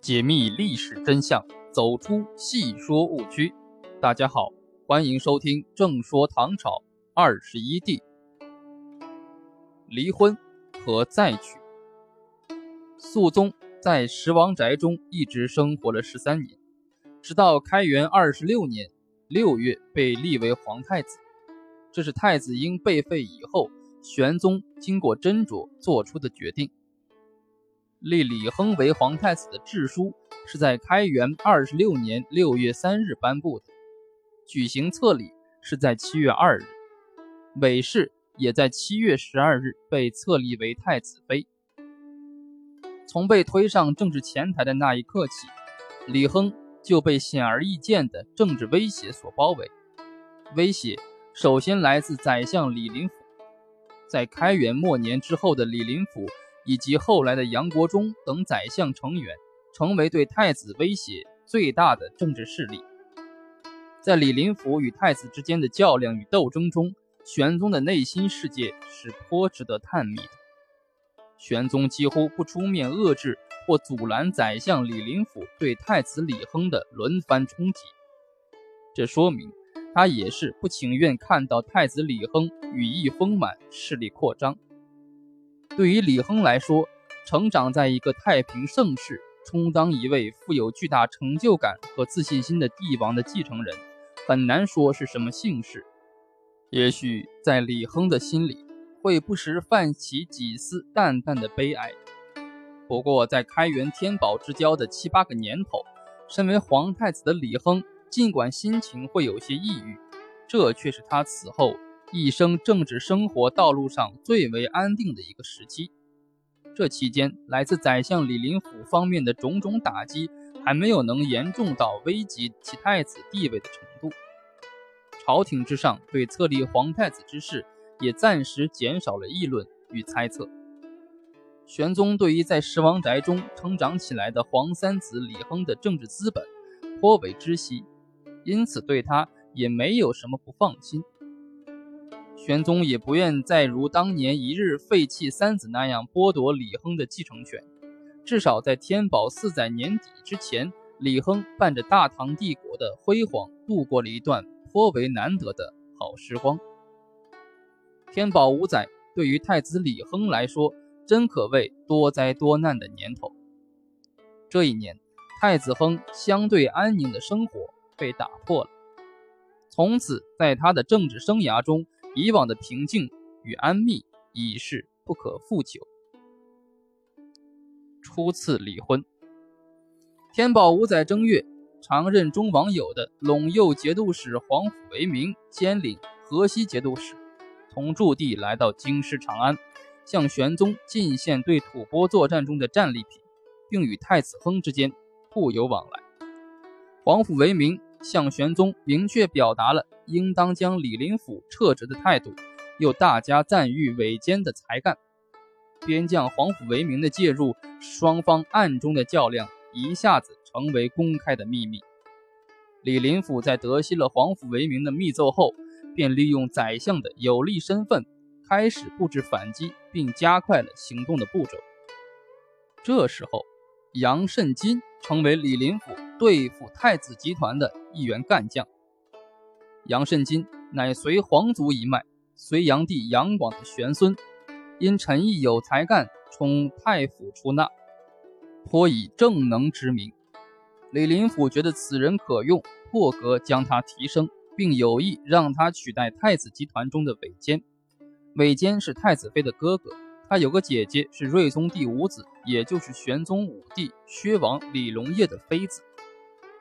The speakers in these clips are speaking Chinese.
解密历史真相，走出戏说误区。大家好，欢迎收听《正说唐朝二十一帝》。离婚和再娶。肃宗在十王宅中一直生活了十三年，直到开元二十六年六月被立为皇太子。这是太子婴被废以后，玄宗经过斟酌做出的决定。立李亨为皇太子的制书是在开元二十六年六月三日颁布的，举行册礼是在七月二日，韦氏也在七月十二日被册立为太子妃。从被推上政治前台的那一刻起，李亨就被显而易见的政治威胁所包围。威胁首先来自宰相李林甫，在开元末年之后的李林甫。以及后来的杨国忠等宰相成员，成为对太子威胁最大的政治势力。在李林甫与太子之间的较量与斗争中，玄宗的内心世界是颇值得探秘的。玄宗几乎不出面遏制或阻拦宰相李林甫对太子李亨的轮番冲击，这说明他也是不情愿看到太子李亨羽翼丰满、势力扩张。对于李亨来说，成长在一个太平盛世，充当一位富有巨大成就感和自信心的帝王的继承人，很难说是什么幸事。也许在李亨的心里，会不时泛起几丝淡淡的悲哀。不过，在开元天宝之交的七八个年头，身为皇太子的李亨，尽管心情会有些抑郁，这却是他此后。一生政治生活道路上最为安定的一个时期，这期间来自宰相李林甫方面的种种打击还没有能严重到危及其太子地位的程度。朝廷之上对册立皇太子之事也暂时减少了议论与猜测。玄宗对于在十王宅中成长起来的皇三子李亨的政治资本颇为知悉，因此对他也没有什么不放心。玄宗也不愿再如当年一日废弃三子那样剥夺李亨的继承权，至少在天宝四载年底之前，李亨伴着大唐帝国的辉煌度过了一段颇为难得的好时光。天宝五载对于太子李亨来说，真可谓多灾多难的年头。这一年，太子亨相对安宁的生活被打破了，从此在他的政治生涯中。以往的平静与安谧已是不可复求。初次离婚。天宝五载正月，常任中王友的陇右节度使皇甫为明兼领河西节度使，同驻地来到京师长安，向玄宗进献对吐蕃作战中的战利品，并与太子亨之间互有往来。皇甫为明。向玄宗明确表达了应当将李林甫撤职的态度，又大加赞誉韦坚的才干。边将皇甫为明的介入，双方暗中的较量一下子成为公开的秘密。李林甫在得悉了皇甫为明的密奏后，便利用宰相的有利身份，开始布置反击，并加快了行动的步骤。这时候，杨慎金成为李林甫。对付太子集团的一员干将杨慎金，乃隋皇族一脉，隋炀帝杨广的玄孙，因陈毅有才干，充太府出纳，颇以正能之名。李林甫觉得此人可用，破格将他提升，并有意让他取代太子集团中的韦坚。韦坚是太子妃的哥哥，他有个姐姐是睿宗第五子，也就是玄宗五弟薛王李隆业的妃子。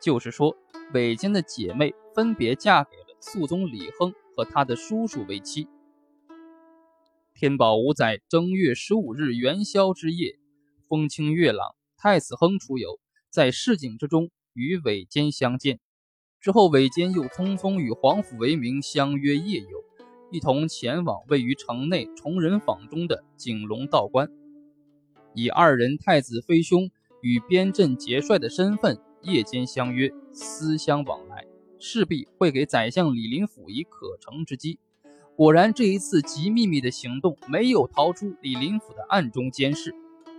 就是说，韦坚的姐妹分别嫁给了肃宗李亨和他的叔叔为妻。天宝五载正月十五日元宵之夜，风清月朗，太子亨出游，在市井之中与韦坚相见。之后，韦坚又匆匆与皇甫为明相约夜游，一同前往位于城内崇仁坊中的景龙道观，以二人太子妃兄与边镇节帅的身份。夜间相约，私相往来，势必会给宰相李林甫以可乘之机。果然，这一次极秘密的行动没有逃出李林甫的暗中监视。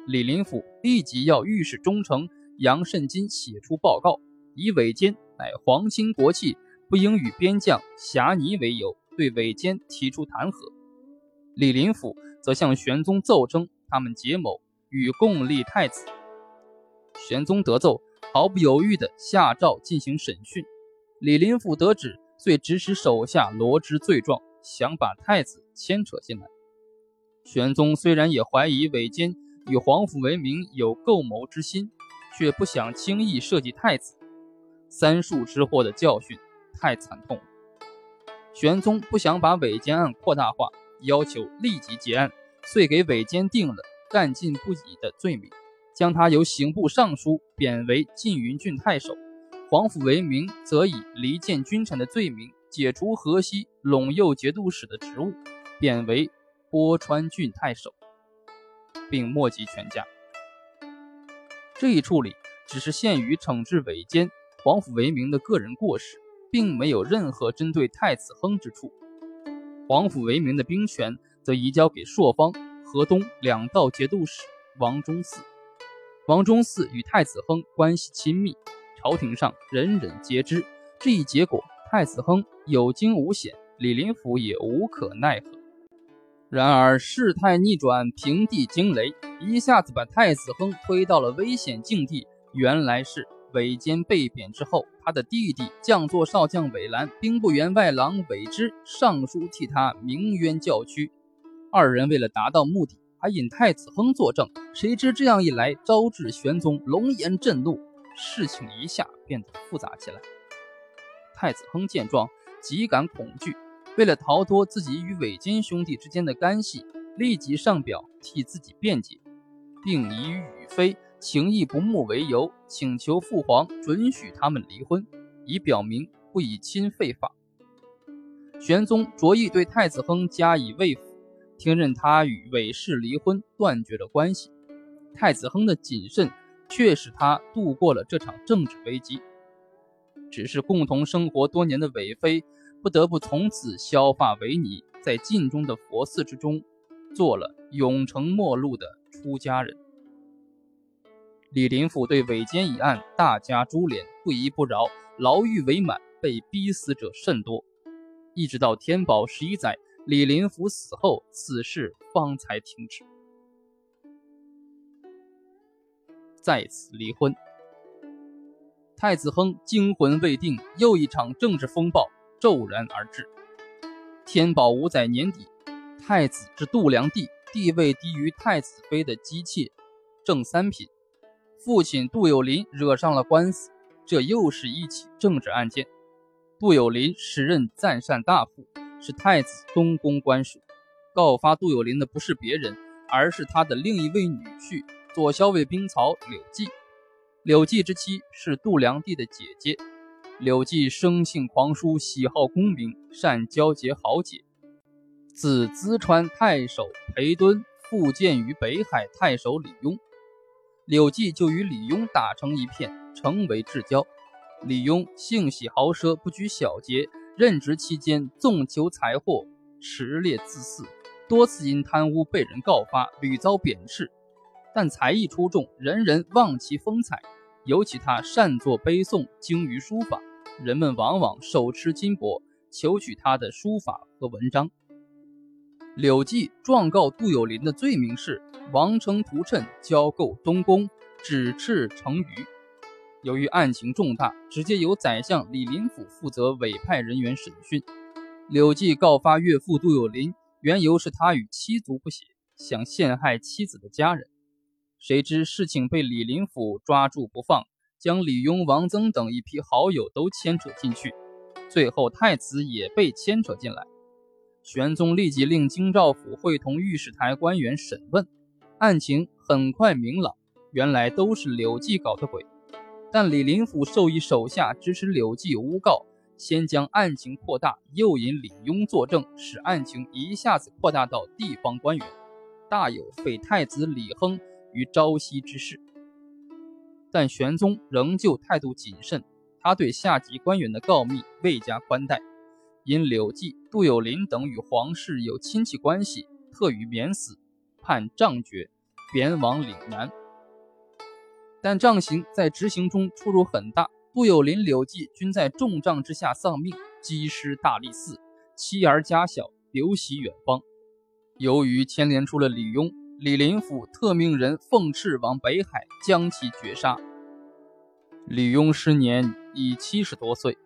李林甫立即要御史中丞杨慎金写出报告，以韦坚乃皇亲国戚，不应与边将侠尼为由，对韦坚提出弹劾。李林甫则向玄宗奏称他们结谋，与共立太子。玄宗得奏，毫不犹豫地下诏进行审讯。李林甫得旨，遂指使手下罗织罪状，想把太子牵扯进来。玄宗虽然也怀疑韦坚与皇甫为明有构谋之心，却不想轻易设计太子。三树之祸的教训太惨痛，玄宗不想把韦坚案扩大化，要求立即结案，遂给韦坚定了干尽不已的罪名，将他由刑部尚书贬为晋云郡太守。皇甫为明则以离间君臣的罪名解除河西陇右节度使的职务，贬为波川郡太守，并没及全家。这一处理只是限于惩治韦坚、皇甫为明的个人过失，并没有任何针对太子亨之处。皇甫为明的兵权则移交给朔方、河东两道节度使王忠嗣。王忠嗣与太子亨关系亲密。朝廷上人人皆知，这一结果，太子亨有惊无险，李林甫也无可奈何。然而事态逆转，平地惊雷，一下子把太子亨推到了危险境地。原来是韦坚被贬之后，他的弟弟将作少将韦兰、兵部员外郎韦之上书替他鸣冤叫屈。二人为了达到目的，还引太子亨作证。谁知这样一来，招致玄宗龙颜震怒。事情一下变得复杂起来。太子亨见状，极感恐惧，为了逃脱自己与韦金兄弟之间的干系，立即上表替自己辩解，并以与妃情义不睦为由，请求父皇准许他们离婚，以表明不以亲废法。玄宗着意对太子亨加以慰抚，听任他与韦氏离婚，断绝了关系。太子亨的谨慎。却使他度过了这场政治危机。只是共同生活多年的韦妃不得不从此削发为尼，在晋中的佛寺之中做了永成末路的出家人。李林甫对韦坚一案大加株连，不依不饶，牢狱为满，被逼死者甚多。一直到天宝十一载，李林甫死后，此事方才停止。再次离婚，太子亨惊魂未定，又一场政治风暴骤然而至。天宝五载年底，太子之度量帝地位低于太子妃的姬妾正三品，父亲杜有林惹上了官司，这又是一起政治案件。杜有林时任赞善大夫，是太子东宫官属，告发杜有林的不是别人，而是他的另一位女婿。左骁卫兵曹柳骥，柳骥之妻是杜良帝的姐姐。柳骥生性狂疏，喜好功名，善交结豪杰。自淄川太守裴敦复见于北海太守李邕，柳记就与李邕打成一片，成为至交。李邕性喜豪奢，不拘小节，任职期间纵求财货，持劣自肆，多次因贪污被人告发，屡遭贬斥。但才艺出众，人人望其风采。尤其他善作碑颂，精于书法，人们往往手持金帛，求取他的书法和文章。柳记状告杜有林的罪名是王城屠谶交构东宫，指斥成虞。由于案情重大，直接由宰相李林甫负责委派人员审讯。柳记告发岳父杜有林，缘由是他与妻族不协，想陷害妻子的家人。谁知事情被李林甫抓住不放，将李邕、王曾等一批好友都牵扯进去，最后太子也被牵扯进来。玄宗立即令京兆府会同御史台官员审问，案情很快明朗，原来都是柳记搞的鬼。但李林甫授意手下支持柳记诬告，先将案情扩大，又引李邕作证，使案情一下子扩大到地方官员，大有废太子李亨。于朝夕之势，但玄宗仍旧态度谨慎，他对下级官员的告密未加宽待。因柳记、杜有林等与皇室有亲戚关系，特予免死，判杖决，贬往岭南。但杖刑在执行中出入很大。杜有林、柳记均在重杖之下丧命，积尸大理寺，妻儿家小流徙远方。由于牵连出了李邕，李林甫特命人奉敕往北海将其绝杀。李邕时年已七十多岁。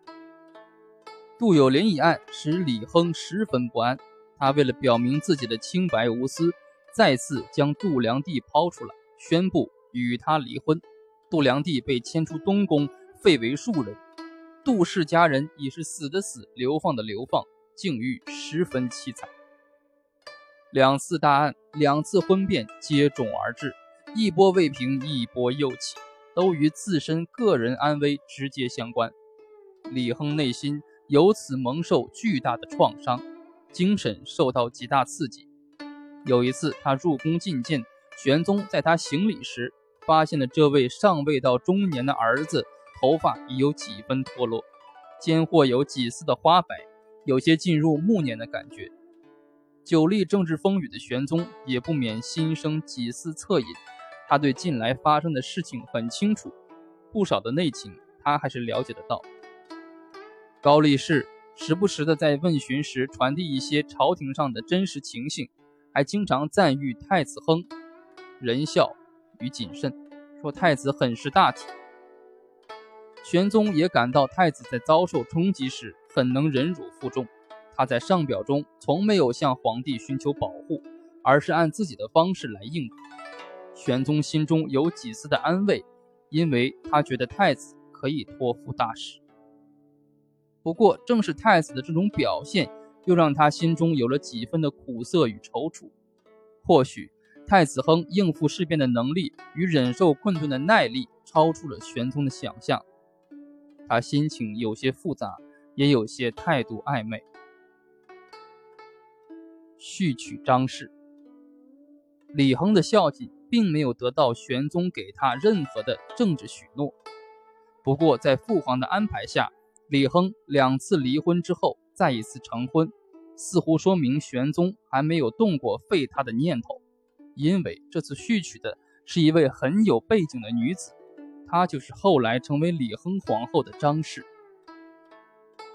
杜有林一案使李亨十分不安，他为了表明自己的清白无私，再次将杜良娣抛出来，宣布与他离婚。杜良娣被迁出东宫。废为庶人，杜氏家人已是死的死，流放的流放，境遇十分凄惨。两次大案，两次婚变接踵而至，一波未平，一波又起，都与自身个人安危直接相关。李亨内心由此蒙受巨大的创伤，精神受到极大刺激。有一次，他入宫觐见玄宗，在他行礼时，发现了这位尚未到中年的儿子。头发已有几分脱落，肩或有几丝的花白，有些进入暮年的感觉。久历政治风雨的玄宗也不免心生几丝恻隐。他对近来发生的事情很清楚，不少的内情他还是了解得到。高力士时不时的在问询时传递一些朝廷上的真实情形，还经常赞誉太子亨仁孝与谨慎，说太子很是大体。玄宗也感到太子在遭受冲击时很能忍辱负重，他在上表中从没有向皇帝寻求保护，而是按自己的方式来应付。玄宗心中有几丝的安慰，因为他觉得太子可以托付大事。不过，正是太子的这种表现，又让他心中有了几分的苦涩与踌躇。或许，太子亨应付事变的能力与忍受困顿的耐力，超出了玄宗的想象。他心情有些复杂，也有些态度暧昧。续娶张氏，李亨的孝敬并没有得到玄宗给他任何的政治许诺。不过，在父皇的安排下，李亨两次离婚之后再一次成婚，似乎说明玄宗还没有动过废他的念头，因为这次续娶的是一位很有背景的女子。她就是后来成为李亨皇后的张氏。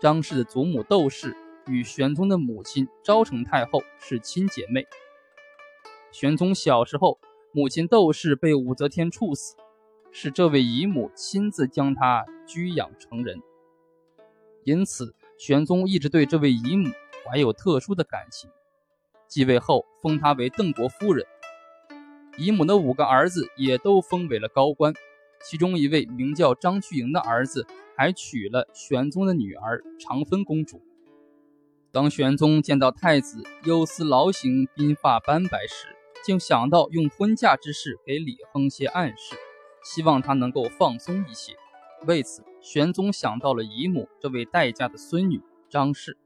张氏的祖母窦氏与玄宗的母亲昭成太后是亲姐妹。玄宗小时候，母亲窦氏被武则天处死，是这位姨母亲自将她居养成人。因此，玄宗一直对这位姨母怀有特殊的感情。继位后，封她为邓国夫人。姨母的五个儿子也都封为了高官。其中一位名叫张居营的儿子，还娶了玄宗的女儿长芬公主。当玄宗见到太子忧思劳形、鬓发斑白时，竟想到用婚嫁之事给李亨些暗示，希望他能够放松一些。为此，玄宗想到了姨母这位待嫁的孙女张氏。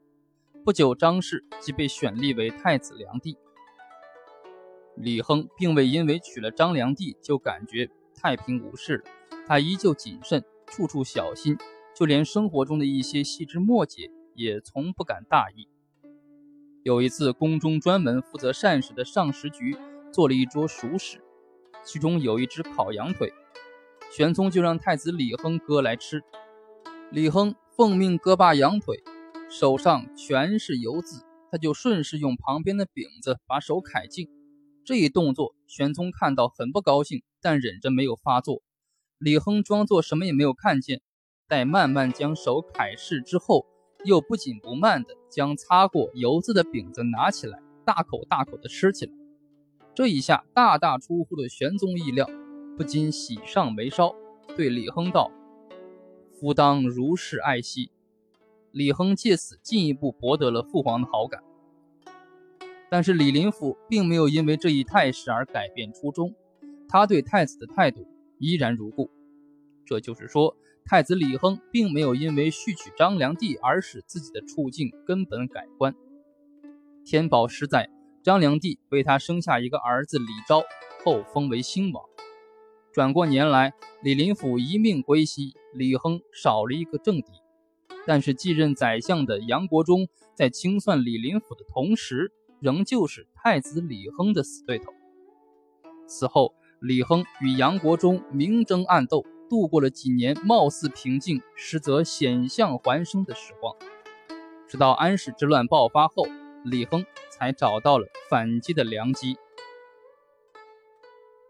不久，张氏即被选立为太子良娣。李亨并未因为娶了张良娣就感觉。太平无事了，他依旧谨慎，处处小心，就连生活中的一些细枝末节也从不敢大意。有一次，宫中专门负责膳食的上食局做了一桌熟食，其中有一只烤羊腿，玄宗就让太子李亨割来吃。李亨奉命割罢羊腿，手上全是油渍，他就顺势用旁边的饼子把手揩净。这一动作，玄宗看到很不高兴，但忍着没有发作。李亨装作什么也没有看见，待慢慢将手揩拭之后，又不紧不慢地将擦过油渍的饼子拿起来，大口大口地吃起来。这一下大大出乎了玄宗意料，不禁喜上眉梢，对李亨道：“夫当如是爱惜。”李亨借此进一步博得了父皇的好感。但是李林甫并没有因为这一态势而改变初衷，他对太子的态度依然如故。这就是说，太子李亨并没有因为续娶张良娣而使自己的处境根本改观。天宝十载，张良娣为他生下一个儿子李昭，后封为兴王。转过年来，李林甫一命归西，李亨少了一个政敌。但是继任宰相的杨国忠在清算李林甫的同时，仍旧是太子李亨的死对头。此后，李亨与杨国忠明争暗斗，度过了几年貌似平静，实则险象环生的时光。直到安史之乱爆发后，李亨才找到了反击的良机。